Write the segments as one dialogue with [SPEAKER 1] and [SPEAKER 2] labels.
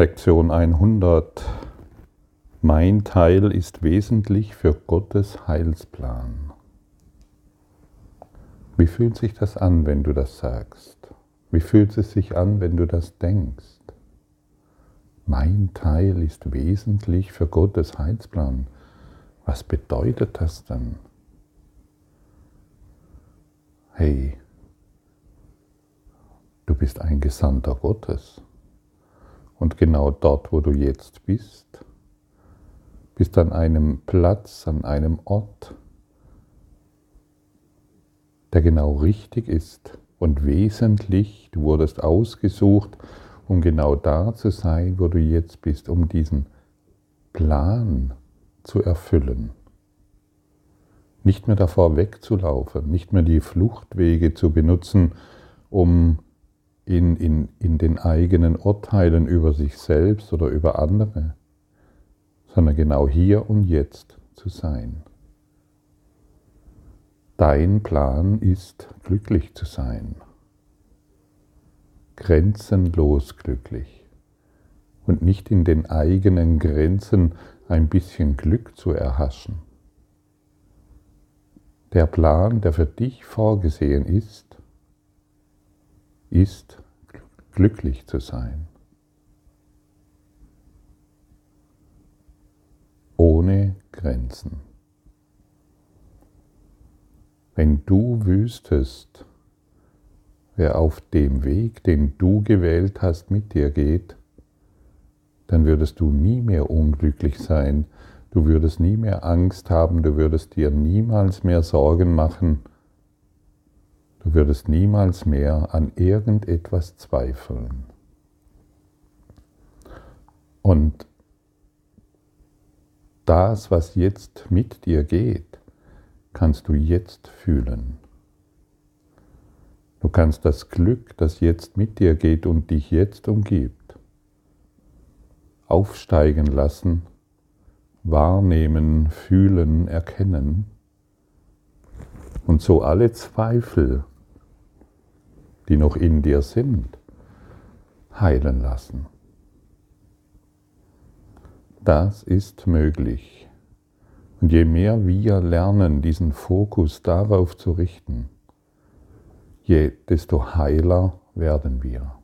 [SPEAKER 1] Lektion 100. Mein Teil ist wesentlich für Gottes Heilsplan. Wie fühlt sich das an, wenn du das sagst? Wie fühlt es sich an, wenn du das denkst? Mein Teil ist wesentlich für Gottes Heilsplan. Was bedeutet das denn? Hey, du bist ein Gesandter Gottes. Und genau dort, wo du jetzt bist, bist an einem Platz, an einem Ort, der genau richtig ist und wesentlich. Du wurdest ausgesucht, um genau da zu sein, wo du jetzt bist, um diesen Plan zu erfüllen. Nicht mehr davor wegzulaufen, nicht mehr die Fluchtwege zu benutzen, um in, in, in den eigenen Urteilen über sich selbst oder über andere, sondern genau hier und jetzt zu sein. Dein Plan ist, glücklich zu sein, grenzenlos glücklich und nicht in den eigenen Grenzen ein bisschen Glück zu erhaschen. Der Plan, der für dich vorgesehen ist, ist glücklich zu sein. Ohne Grenzen. Wenn du wüsstest, wer auf dem Weg, den du gewählt hast, mit dir geht, dann würdest du nie mehr unglücklich sein, du würdest nie mehr Angst haben, du würdest dir niemals mehr Sorgen machen, Du würdest niemals mehr an irgendetwas zweifeln. Und das, was jetzt mit dir geht, kannst du jetzt fühlen. Du kannst das Glück, das jetzt mit dir geht und dich jetzt umgibt, aufsteigen lassen, wahrnehmen, fühlen, erkennen und so alle Zweifel die noch in dir sind, heilen lassen. Das ist möglich. Und je mehr wir lernen, diesen Fokus darauf zu richten, je, desto heiler werden wir.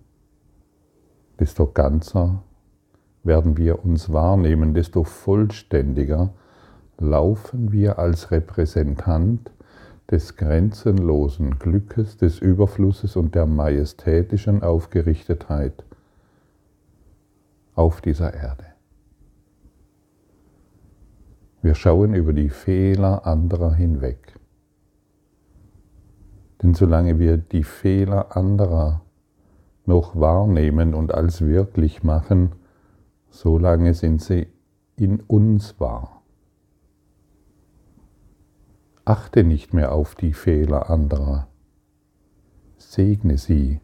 [SPEAKER 1] Desto ganzer werden wir uns wahrnehmen, desto vollständiger laufen wir als Repräsentant des grenzenlosen Glückes, des Überflusses und der majestätischen Aufgerichtetheit auf dieser Erde. Wir schauen über die Fehler anderer hinweg. Denn solange wir die Fehler anderer noch wahrnehmen und als wirklich machen, solange sind sie in uns wahr. Achte nicht mehr auf die Fehler anderer. Segne sie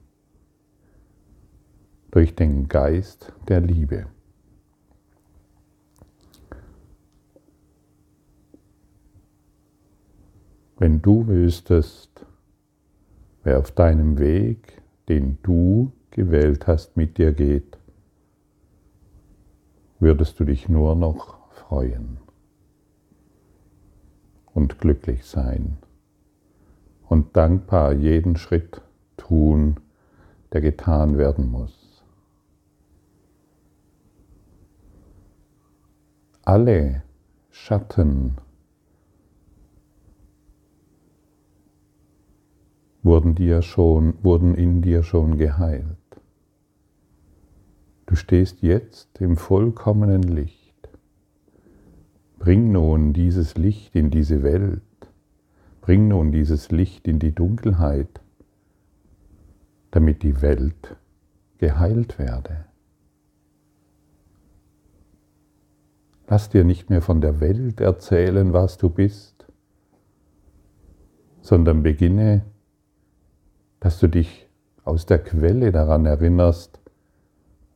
[SPEAKER 1] durch den Geist der Liebe. Wenn du wüsstest, wer auf deinem Weg, den du gewählt hast, mit dir geht, würdest du dich nur noch freuen und glücklich sein und dankbar jeden Schritt tun, der getan werden muss. Alle Schatten wurden, dir schon, wurden in dir schon geheilt. Du stehst jetzt im vollkommenen Licht. Bring nun dieses Licht in diese Welt. Bring nun dieses Licht in die Dunkelheit, damit die Welt geheilt werde. Lass dir nicht mehr von der Welt erzählen, was du bist, sondern beginne, dass du dich aus der Quelle daran erinnerst,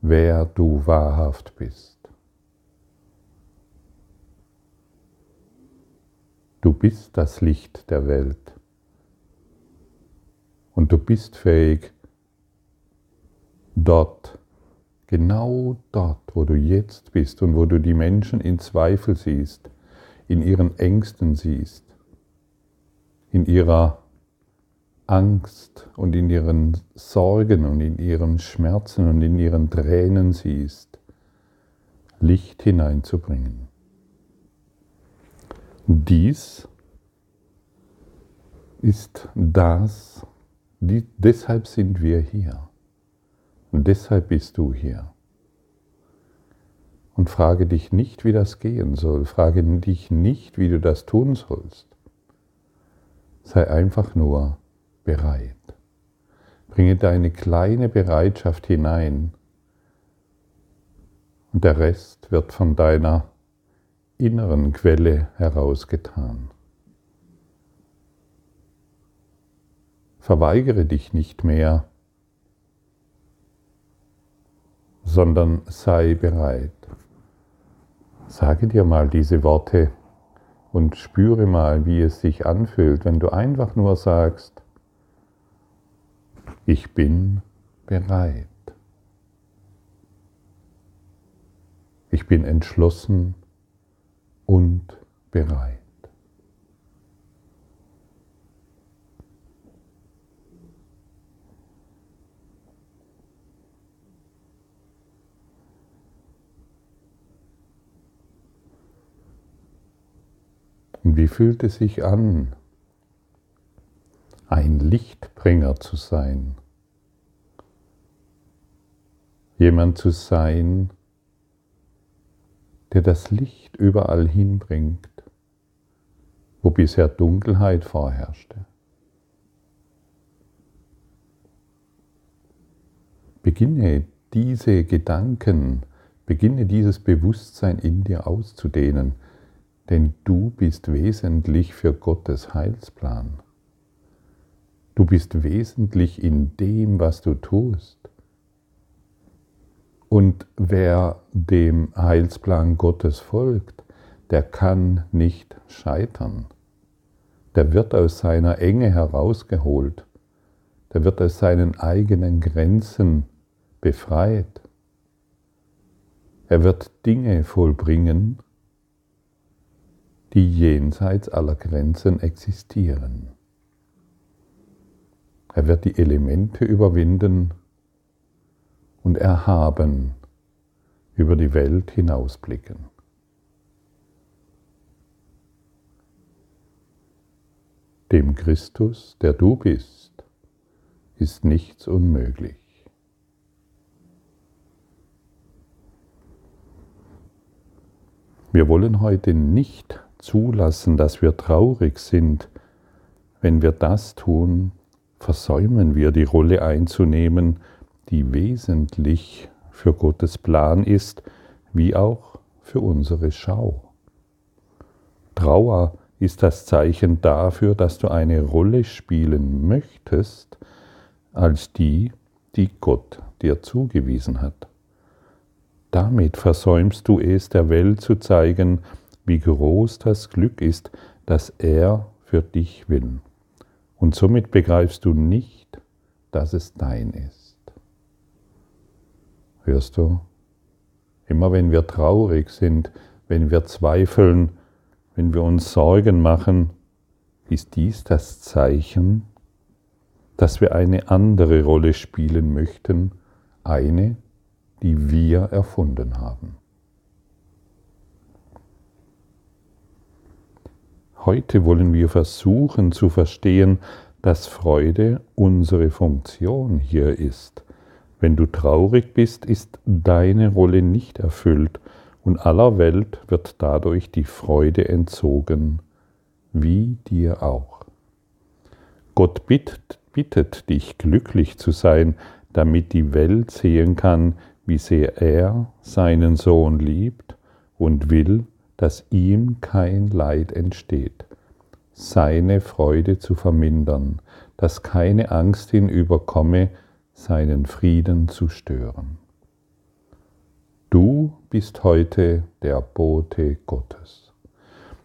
[SPEAKER 1] wer du wahrhaft bist. Du bist das Licht der Welt. Und du bist fähig, dort Genau dort, wo du jetzt bist und wo du die Menschen in Zweifel siehst, in ihren Ängsten siehst, in ihrer Angst und in ihren Sorgen und in ihren Schmerzen und in ihren Tränen siehst, Licht hineinzubringen. Dies ist das, die, deshalb sind wir hier. Deshalb bist du hier. Und frage dich nicht, wie das gehen soll. Frage dich nicht, wie du das tun sollst. Sei einfach nur bereit. Bringe deine kleine Bereitschaft hinein und der Rest wird von deiner inneren Quelle herausgetan. Verweigere dich nicht mehr, sondern sei bereit. Sage dir mal diese Worte und spüre mal, wie es sich anfühlt, wenn du einfach nur sagst, ich bin bereit. Ich bin entschlossen und bereit. Und wie fühlt es sich an, ein Lichtbringer zu sein? Jemand zu sein, der das Licht überall hinbringt, wo bisher Dunkelheit vorherrschte. Beginne diese Gedanken, beginne dieses Bewusstsein in dir auszudehnen, denn du bist wesentlich für Gottes Heilsplan. Du bist wesentlich in dem, was du tust. Und wer dem Heilsplan Gottes folgt, der kann nicht scheitern. Der wird aus seiner Enge herausgeholt. Der wird aus seinen eigenen Grenzen befreit. Er wird Dinge vollbringen, die jenseits aller Grenzen existieren. Er wird die Elemente überwinden und erhaben über die Welt hinausblicken. Dem Christus, der du bist, ist nichts unmöglich. Wir wollen heute nicht zulassen, dass wir traurig sind. Wenn wir das tun, versäumen wir die Rolle einzunehmen, die wesentlich für Gottes Plan ist, wie auch für unsere Schau. Trauer ist das Zeichen dafür, dass du eine Rolle spielen möchtest, als die, die Gott dir zugewiesen hat. Damit versäumst du es der Welt zu zeigen, wie groß das Glück ist, das er für dich will. Und somit begreifst du nicht, dass es dein ist. Hörst du? Immer wenn wir traurig sind, wenn wir zweifeln, wenn wir uns Sorgen machen, ist dies das Zeichen, dass wir eine andere Rolle spielen möchten, eine, die wir erfunden haben. Heute wollen wir versuchen zu verstehen, dass Freude unsere Funktion hier ist. Wenn du traurig bist, ist deine Rolle nicht erfüllt und aller Welt wird dadurch die Freude entzogen, wie dir auch. Gott bittet, bittet dich, glücklich zu sein, damit die Welt sehen kann, wie sehr er seinen Sohn liebt und will, dass ihm kein Leid entsteht, seine Freude zu vermindern, dass keine Angst ihn überkomme, seinen Frieden zu stören. Du bist heute der Bote Gottes.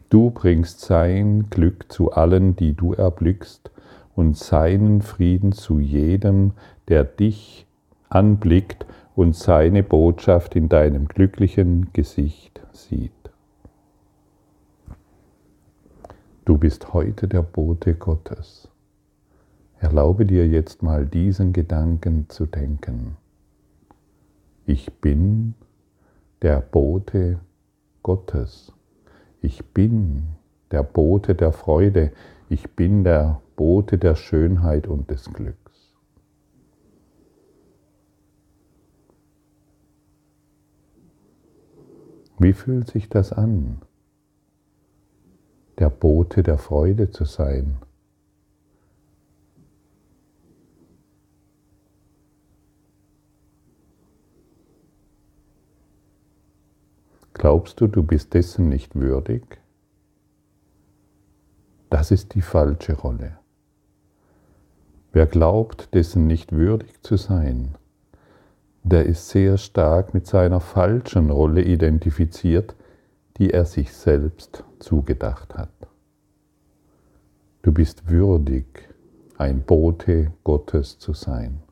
[SPEAKER 1] Du bringst sein Glück zu allen, die du erblickst, und seinen Frieden zu jedem, der dich anblickt und seine Botschaft in deinem glücklichen Gesicht sieht. Du bist heute der Bote Gottes. Erlaube dir jetzt mal diesen Gedanken zu denken. Ich bin der Bote Gottes. Ich bin der Bote der Freude. Ich bin der Bote der Schönheit und des Glücks. Wie fühlt sich das an, der Bote der Freude zu sein? Glaubst du, du bist dessen nicht würdig? Das ist die falsche Rolle. Wer glaubt, dessen nicht würdig zu sein, der ist sehr stark mit seiner falschen Rolle identifiziert, die er sich selbst zugedacht hat. Du bist würdig, ein Bote Gottes zu sein.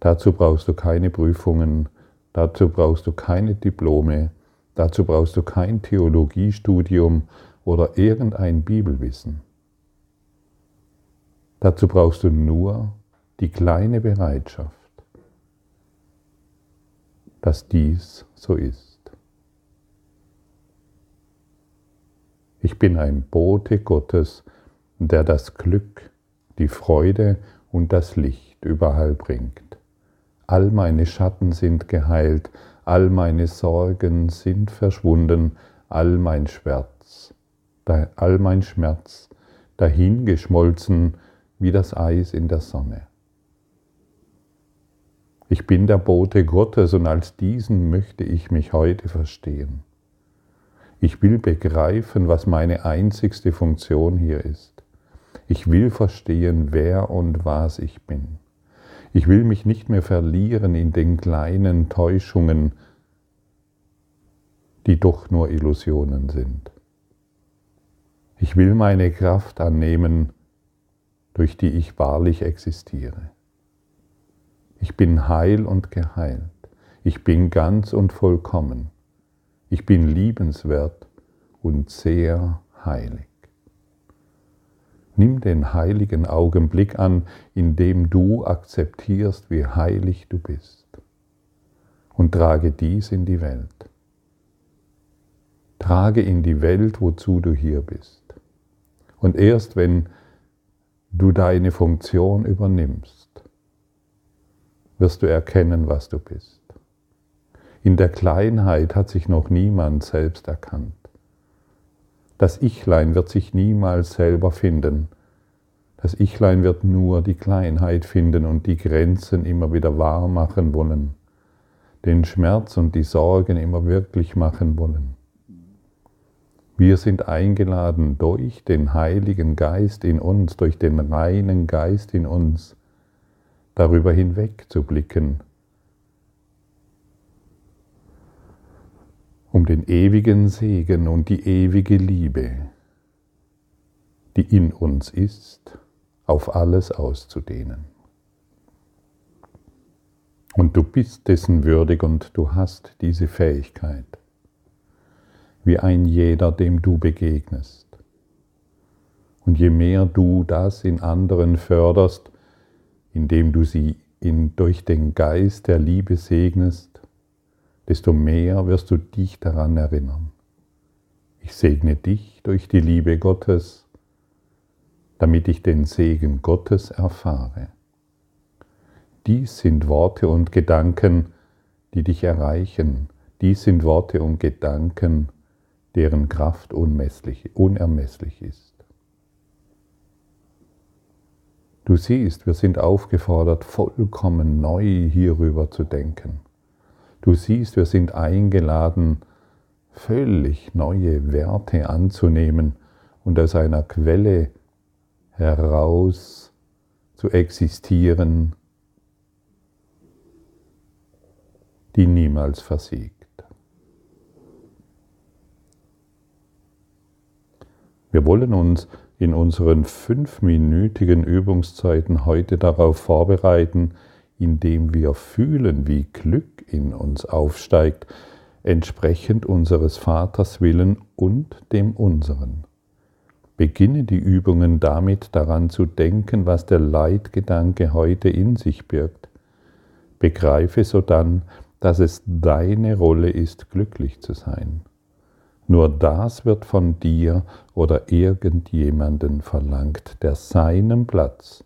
[SPEAKER 1] Dazu brauchst du keine Prüfungen, Dazu brauchst du keine Diplome, dazu brauchst du kein Theologiestudium oder irgendein Bibelwissen. Dazu brauchst du nur die kleine Bereitschaft, dass dies so ist. Ich bin ein Bote Gottes, der das Glück, die Freude und das Licht überall bringt. All meine Schatten sind geheilt, all meine Sorgen sind verschwunden, all mein Schmerz, all mein Schmerz dahingeschmolzen wie das Eis in der Sonne. Ich bin der Bote Gottes und als diesen möchte ich mich heute verstehen. Ich will begreifen, was meine einzigste Funktion hier ist. Ich will verstehen, wer und was ich bin. Ich will mich nicht mehr verlieren in den kleinen Täuschungen, die doch nur Illusionen sind. Ich will meine Kraft annehmen, durch die ich wahrlich existiere. Ich bin heil und geheilt. Ich bin ganz und vollkommen. Ich bin liebenswert und sehr heilig. Nimm den heiligen Augenblick an, in dem du akzeptierst, wie heilig du bist. Und trage dies in die Welt. Trage in die Welt, wozu du hier bist. Und erst wenn du deine Funktion übernimmst, wirst du erkennen, was du bist. In der Kleinheit hat sich noch niemand selbst erkannt. Das Ichlein wird sich niemals selber finden. Das Ichlein wird nur die Kleinheit finden und die Grenzen immer wieder wahr machen wollen, den Schmerz und die Sorgen immer wirklich machen wollen. Wir sind eingeladen durch den Heiligen Geist in uns, durch den reinen Geist in uns, darüber hinweg zu blicken um den ewigen Segen und die ewige Liebe, die in uns ist, auf alles auszudehnen. Und du bist dessen würdig und du hast diese Fähigkeit, wie ein jeder, dem du begegnest. Und je mehr du das in anderen förderst, indem du sie in, durch den Geist der Liebe segnest, desto mehr wirst du dich daran erinnern. Ich segne dich durch die Liebe Gottes, damit ich den Segen Gottes erfahre. Dies sind Worte und Gedanken, die dich erreichen. Dies sind Worte und Gedanken, deren Kraft unermesslich ist. Du siehst, wir sind aufgefordert, vollkommen neu hierüber zu denken. Du siehst, wir sind eingeladen, völlig neue Werte anzunehmen und aus einer Quelle heraus zu existieren, die niemals versiegt. Wir wollen uns in unseren fünfminütigen Übungszeiten heute darauf vorbereiten, indem wir fühlen, wie Glück in uns aufsteigt, entsprechend unseres Vaters Willen und dem unseren. Beginne die Übungen damit daran zu denken, was der Leitgedanke heute in sich birgt. Begreife sodann, dass es deine Rolle ist, glücklich zu sein. Nur das wird von dir oder irgendjemanden verlangt, der seinen Platz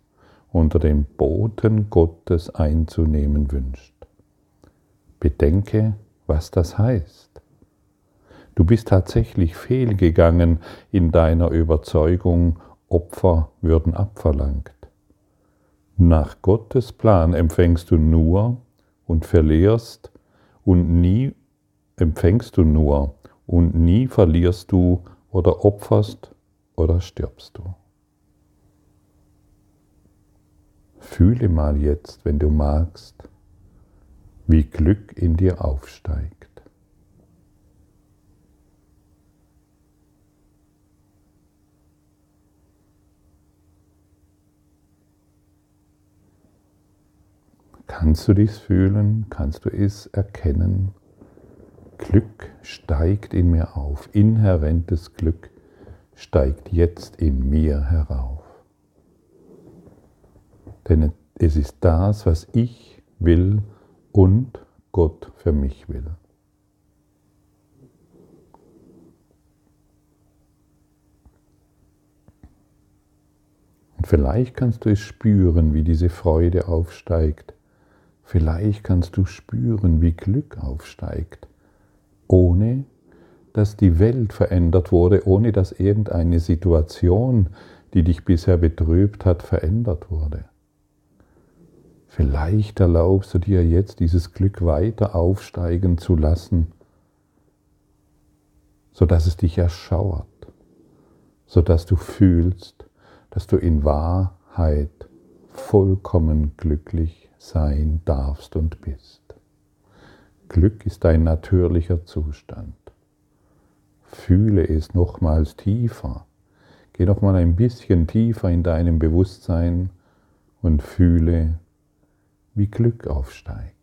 [SPEAKER 1] unter dem Boten Gottes einzunehmen wünscht. Bedenke, was das heißt. Du bist tatsächlich fehlgegangen in deiner Überzeugung, Opfer würden abverlangt. Nach Gottes Plan empfängst du nur und verlierst und nie empfängst du nur und nie verlierst du oder opferst oder stirbst du. Fühle mal jetzt, wenn du magst, wie Glück in dir aufsteigt. Kannst du dies fühlen? Kannst du es erkennen? Glück steigt in mir auf. Inhärentes Glück steigt jetzt in mir herauf. Denn es ist das, was ich will und Gott für mich will. Und vielleicht kannst du es spüren, wie diese Freude aufsteigt Vielleicht kannst du spüren, wie Glück aufsteigt, ohne dass die Welt verändert wurde, ohne dass irgendeine Situation, die dich bisher betrübt hat, verändert wurde. Vielleicht erlaubst du dir jetzt dieses Glück weiter aufsteigen zu lassen, sodass es dich erschauert, sodass du fühlst, dass du in Wahrheit vollkommen glücklich sein darfst und bist. Glück ist ein natürlicher Zustand. Fühle es nochmals tiefer. Geh noch mal ein bisschen tiefer in deinem Bewusstsein und fühle, wie Glück aufsteigt.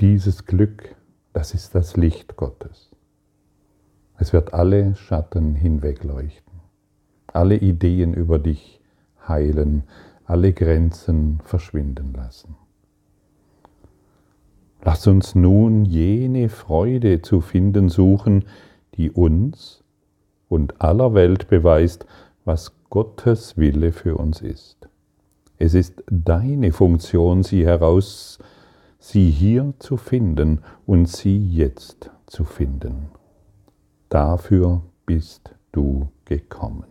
[SPEAKER 1] dieses Glück, das ist das Licht Gottes. Es wird alle Schatten hinwegleuchten, alle Ideen über dich heilen, alle Grenzen verschwinden lassen. Lass uns nun jene Freude zu finden suchen, die uns und aller Welt beweist, was Gottes Wille für uns ist. Es ist deine Funktion, sie herauszufinden sie hier zu finden und sie jetzt zu finden. Dafür bist du gekommen.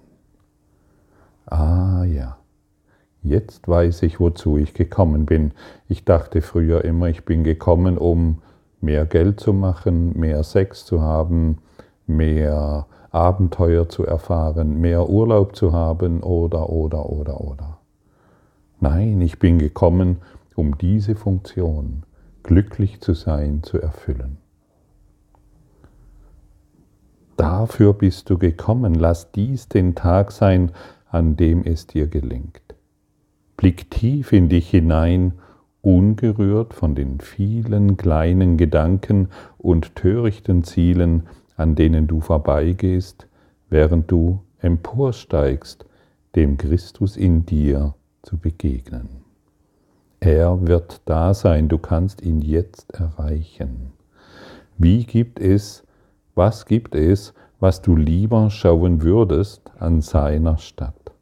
[SPEAKER 1] Ah ja, jetzt weiß ich, wozu ich gekommen bin. Ich dachte früher immer, ich bin gekommen, um mehr Geld zu machen, mehr Sex zu haben, mehr Abenteuer zu erfahren, mehr Urlaub zu haben oder, oder, oder, oder. Nein, ich bin gekommen, um diese Funktion, glücklich zu sein, zu erfüllen. Dafür bist du gekommen, lass dies den Tag sein, an dem es dir gelingt. Blick tief in dich hinein, ungerührt von den vielen kleinen Gedanken und törichten Zielen, an denen du vorbeigehst, während du emporsteigst, dem Christus in dir zu begegnen. Er wird da sein, du kannst ihn jetzt erreichen. Wie gibt es, was gibt es, was du lieber schauen würdest an seiner Stadt,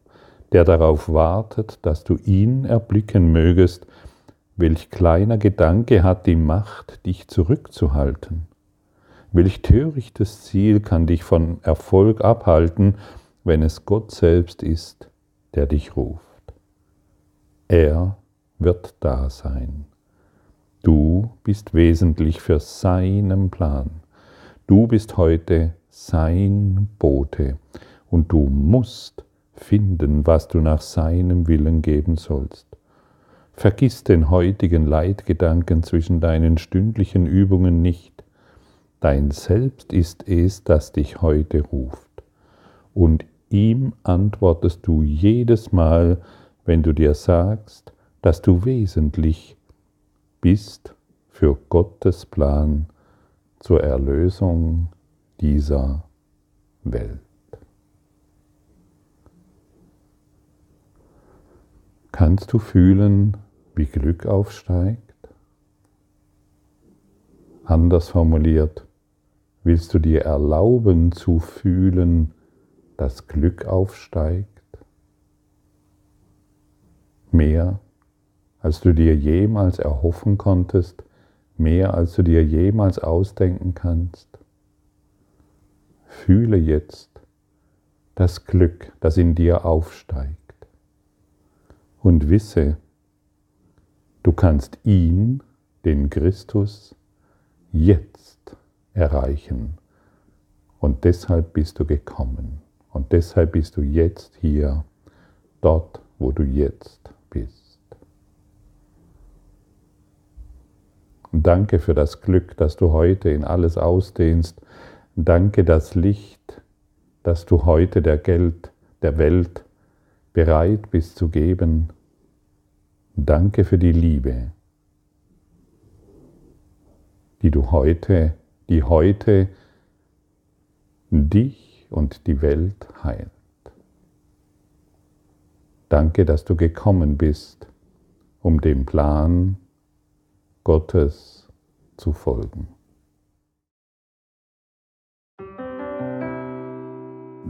[SPEAKER 1] der darauf wartet, dass du ihn erblicken mögest, welch kleiner Gedanke hat die Macht, dich zurückzuhalten? Welch törichtes Ziel kann dich von Erfolg abhalten, wenn es Gott selbst ist, der dich ruft? Er wird da sein. Du bist wesentlich für seinen Plan. Du bist heute sein Bote und du musst finden, was du nach seinem Willen geben sollst. Vergiss den heutigen Leitgedanken zwischen deinen stündlichen Übungen nicht. Dein Selbst ist es, das dich heute ruft. Und ihm antwortest du jedes Mal, wenn du dir sagst, dass du wesentlich bist für Gottes Plan zur Erlösung dieser Welt. Kannst du fühlen, wie Glück aufsteigt? Anders formuliert, willst du dir erlauben zu fühlen, dass Glück aufsteigt? Mehr, als du dir jemals erhoffen konntest, mehr, als du dir jemals ausdenken kannst? Fühle jetzt das Glück, das in dir aufsteigt und wisse, du kannst ihn, den Christus, jetzt erreichen. Und deshalb bist du gekommen. Und deshalb bist du jetzt hier, dort, wo du jetzt bist. Und danke für das Glück, das du heute in alles ausdehnst. Danke das Licht, das du heute der Geld, der Welt bereit bist zu geben. Danke für die Liebe, die du heute, die heute dich und die Welt heilt. Danke, dass du gekommen bist, um dem Plan Gottes zu folgen.